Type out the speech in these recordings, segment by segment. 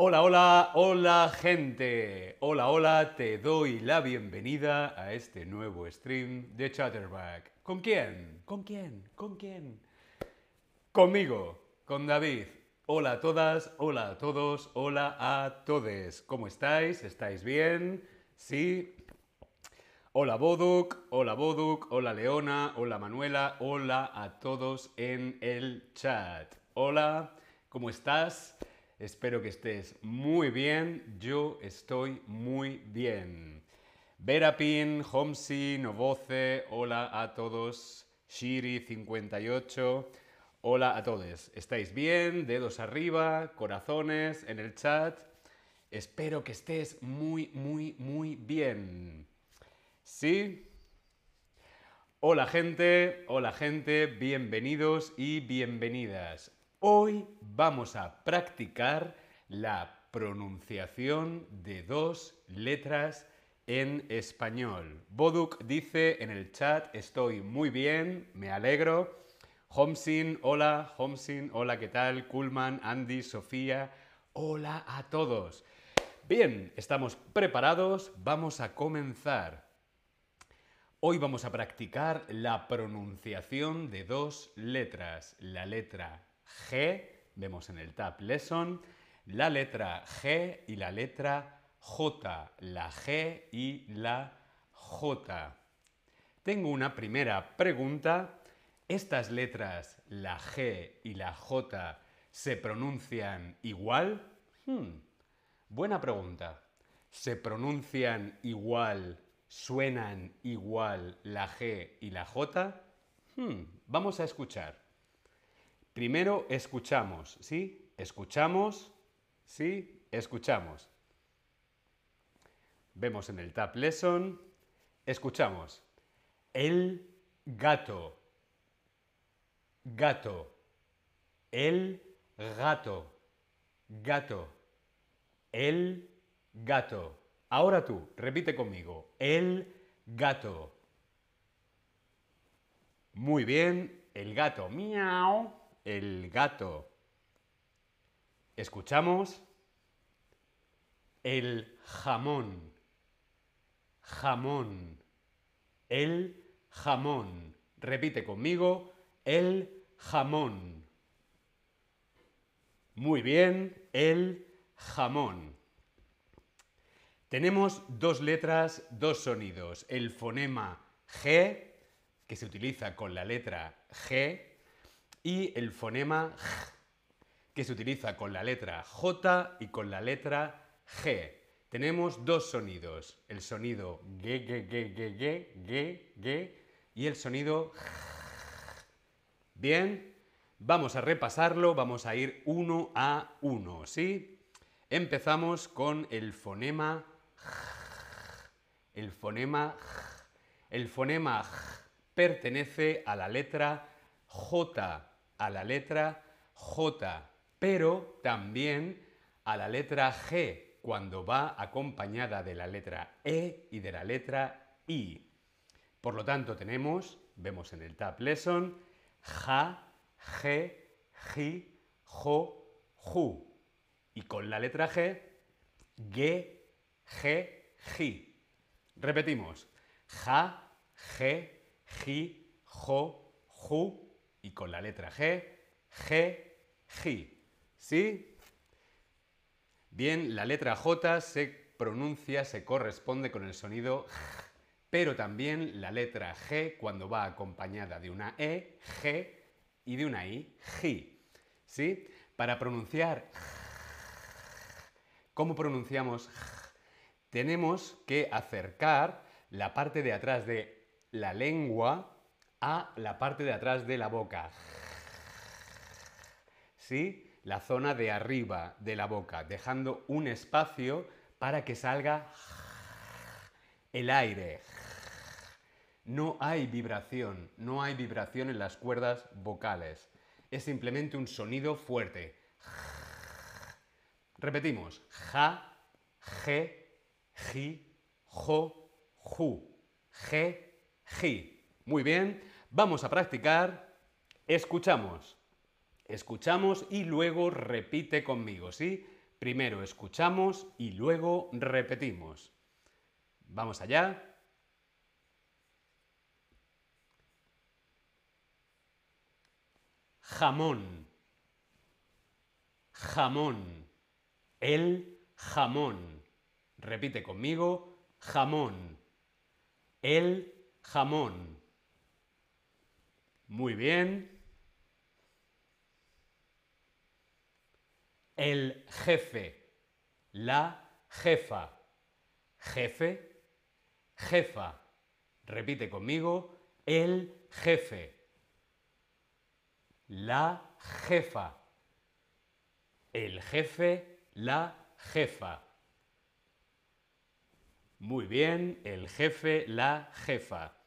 Hola, hola, hola gente. Hola, hola, te doy la bienvenida a este nuevo stream de Chatterback. ¿Con quién? ¿Con quién? ¿Con quién? Conmigo, con David. Hola a todas, hola a todos, hola a todes. ¿Cómo estáis? ¿Estáis bien? ¿Sí? Hola Boduk, hola Boduk, hola Leona, hola Manuela, hola a todos en el chat. Hola, ¿cómo estás? Espero que estés muy bien. Yo estoy muy bien. Verapin, Homsi, Novoce, hola a todos. Shiri58, hola a todos. ¿Estáis bien? Dedos arriba, corazones en el chat. Espero que estés muy, muy, muy bien. ¿Sí? Hola gente, hola gente, bienvenidos y bienvenidas. Hoy vamos a practicar la pronunciación de dos letras en español. Boduk dice en el chat, estoy muy bien, me alegro. Homsin, hola, Homsin, hola, ¿qué tal? Kulman, Andy, Sofía, hola a todos. Bien, estamos preparados, vamos a comenzar. Hoy vamos a practicar la pronunciación de dos letras, la letra G, vemos en el Tab Lesson, la letra G y la letra J, la G y la J. Tengo una primera pregunta. ¿Estas letras, la G y la J, se pronuncian igual? Hmm, buena pregunta. ¿Se pronuncian igual, suenan igual la G y la J? Hmm, vamos a escuchar. Primero escuchamos, ¿sí? Escuchamos, ¿sí? Escuchamos. Vemos en el Tab Lesson, escuchamos. El gato, gato, el gato, gato, el gato. Ahora tú, repite conmigo. El gato. Muy bien, el gato. Miau el gato. Escuchamos el jamón, jamón, el jamón. Repite conmigo, el jamón. Muy bien, el jamón. Tenemos dos letras, dos sonidos. El fonema G, que se utiliza con la letra G, y el fonema J, que se utiliza con la letra J y con la letra G. Tenemos dos sonidos, el sonido y el sonido J. Bien, vamos a repasarlo, vamos a ir uno a uno, ¿sí? Empezamos con el fonema J. El fonema J. El fonema J pertenece a la letra J a la letra J, pero también a la letra G cuando va acompañada de la letra E y de la letra I. Por lo tanto, tenemos, vemos en el Tab Lesson, Ja, G, Ji, Jo, Ju. Y con la letra G, G, G, Ji. Repetimos. Ja, G, Ji, Jo, Ju y con la letra G, G, G. ¿Sí? Bien, la letra J se pronuncia, se corresponde con el sonido pero también la letra G cuando va acompañada de una E, G, y de una I, G. ¿Sí? Para pronunciar ¿cómo pronunciamos Tenemos que acercar la parte de atrás de la lengua a la parte de atrás de la boca. ¿Sí? La zona de arriba de la boca, dejando un espacio para que salga el aire. No hay vibración, no hay vibración en las cuerdas vocales. Es simplemente un sonido fuerte. Repetimos. Ja, je, ji, jo, ju. Je, ji. Muy bien, vamos a practicar. Escuchamos. Escuchamos y luego repite conmigo, ¿sí? Primero escuchamos y luego repetimos. Vamos allá. Jamón. Jamón. El jamón. Repite conmigo. Jamón. El jamón. Muy bien. El jefe. La jefa. Jefe. Jefa. Repite conmigo. El jefe. La jefa. El jefe. La jefa. Muy bien, el jefe, la jefa.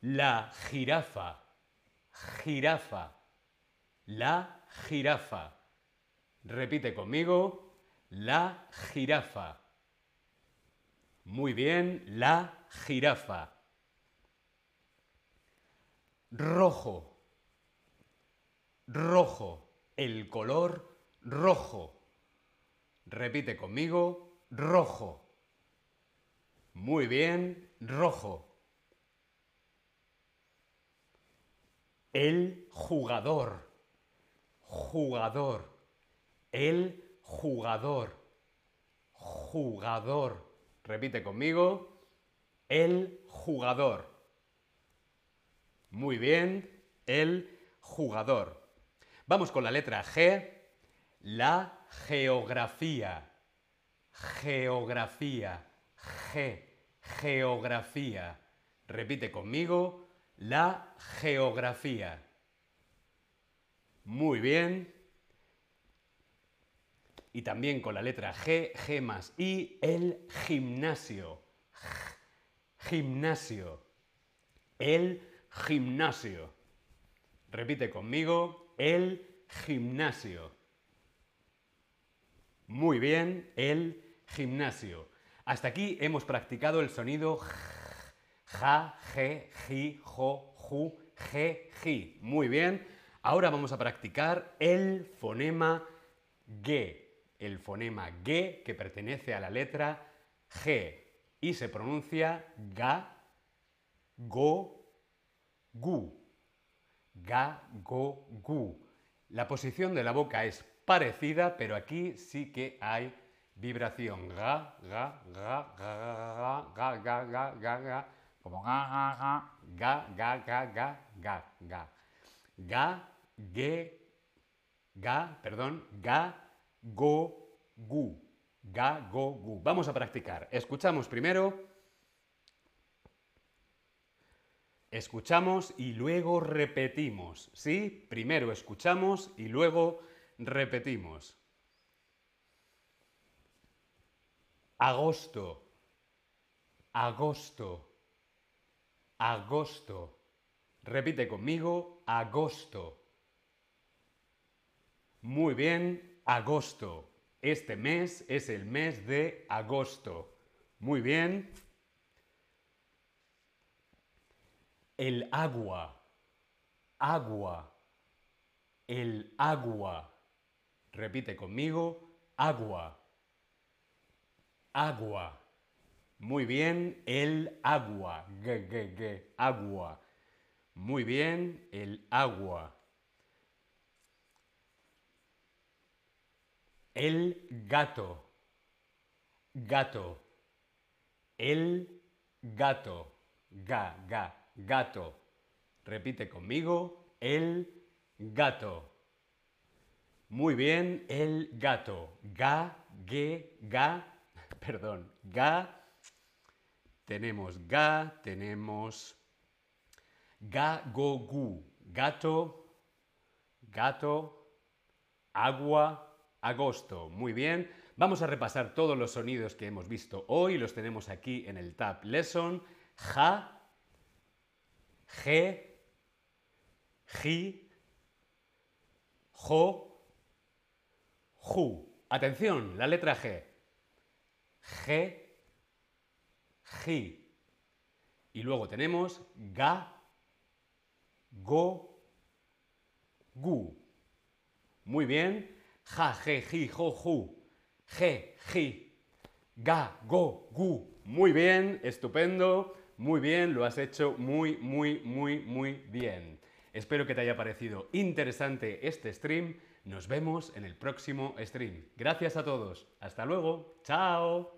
La jirafa. Jirafa. La jirafa. Repite conmigo. La jirafa. Muy bien, la jirafa. Rojo. Rojo. El color rojo. Repite conmigo. Rojo. Muy bien, rojo. El jugador. Jugador. El jugador. Jugador. Repite conmigo. El jugador. Muy bien. El jugador. Vamos con la letra G. La geografía. Geografía. G. Geografía. Repite conmigo. La geografía. Muy bien. Y también con la letra G, G más I, el gimnasio. Gimnasio. El gimnasio. Repite conmigo, el gimnasio. Muy bien, el gimnasio. Hasta aquí hemos practicado el sonido ja, je, ji, jo, ju, je, ji. Muy bien. Ahora vamos a practicar el fonema G. El fonema G que pertenece a la letra G y se pronuncia ga, go, gu. Ga, go, gu. La posición de la boca es parecida, pero aquí sí que hay vibración. Ga, ga, ga, ga, ga, ga, ga, ga, ga, ga, como ga, ga, ga, ga, ga, ga, ga, ga, ga. Ga, ge, ga, perdón, ga, go, gu. Ga, go, gu. Vamos a practicar. Escuchamos primero. Escuchamos y luego repetimos. ¿Sí? Primero escuchamos y luego repetimos. Agosto. Agosto. Agosto. Repite conmigo, agosto. Muy bien, agosto. Este mes es el mes de agosto. Muy bien. El agua. Agua. El agua. Repite conmigo, agua agua. Muy bien, el agua. G, g, g, agua. Muy bien, el agua. El gato. Gato. El gato. Ga, ga, gato. Repite conmigo. El gato. Muy bien, el gato. Ga, ge, ga, perdón, ga, tenemos ga, tenemos ga, go, gu, gato, gato, agua, agosto. Muy bien, vamos a repasar todos los sonidos que hemos visto hoy, los tenemos aquí en el Tab Lesson. Ja, ge, ji, jo, ju. Atención, la letra G. G, Gi. Y luego tenemos Ga, Go, Gu. Muy bien. Ja, je, ji, jo, ju. Je, ji. Ga, go, gu. Muy bien, estupendo. Muy bien, lo has hecho muy, muy, muy, muy bien. Espero que te haya parecido interesante este stream. Nos vemos en el próximo stream. Gracias a todos. Hasta luego. Chao.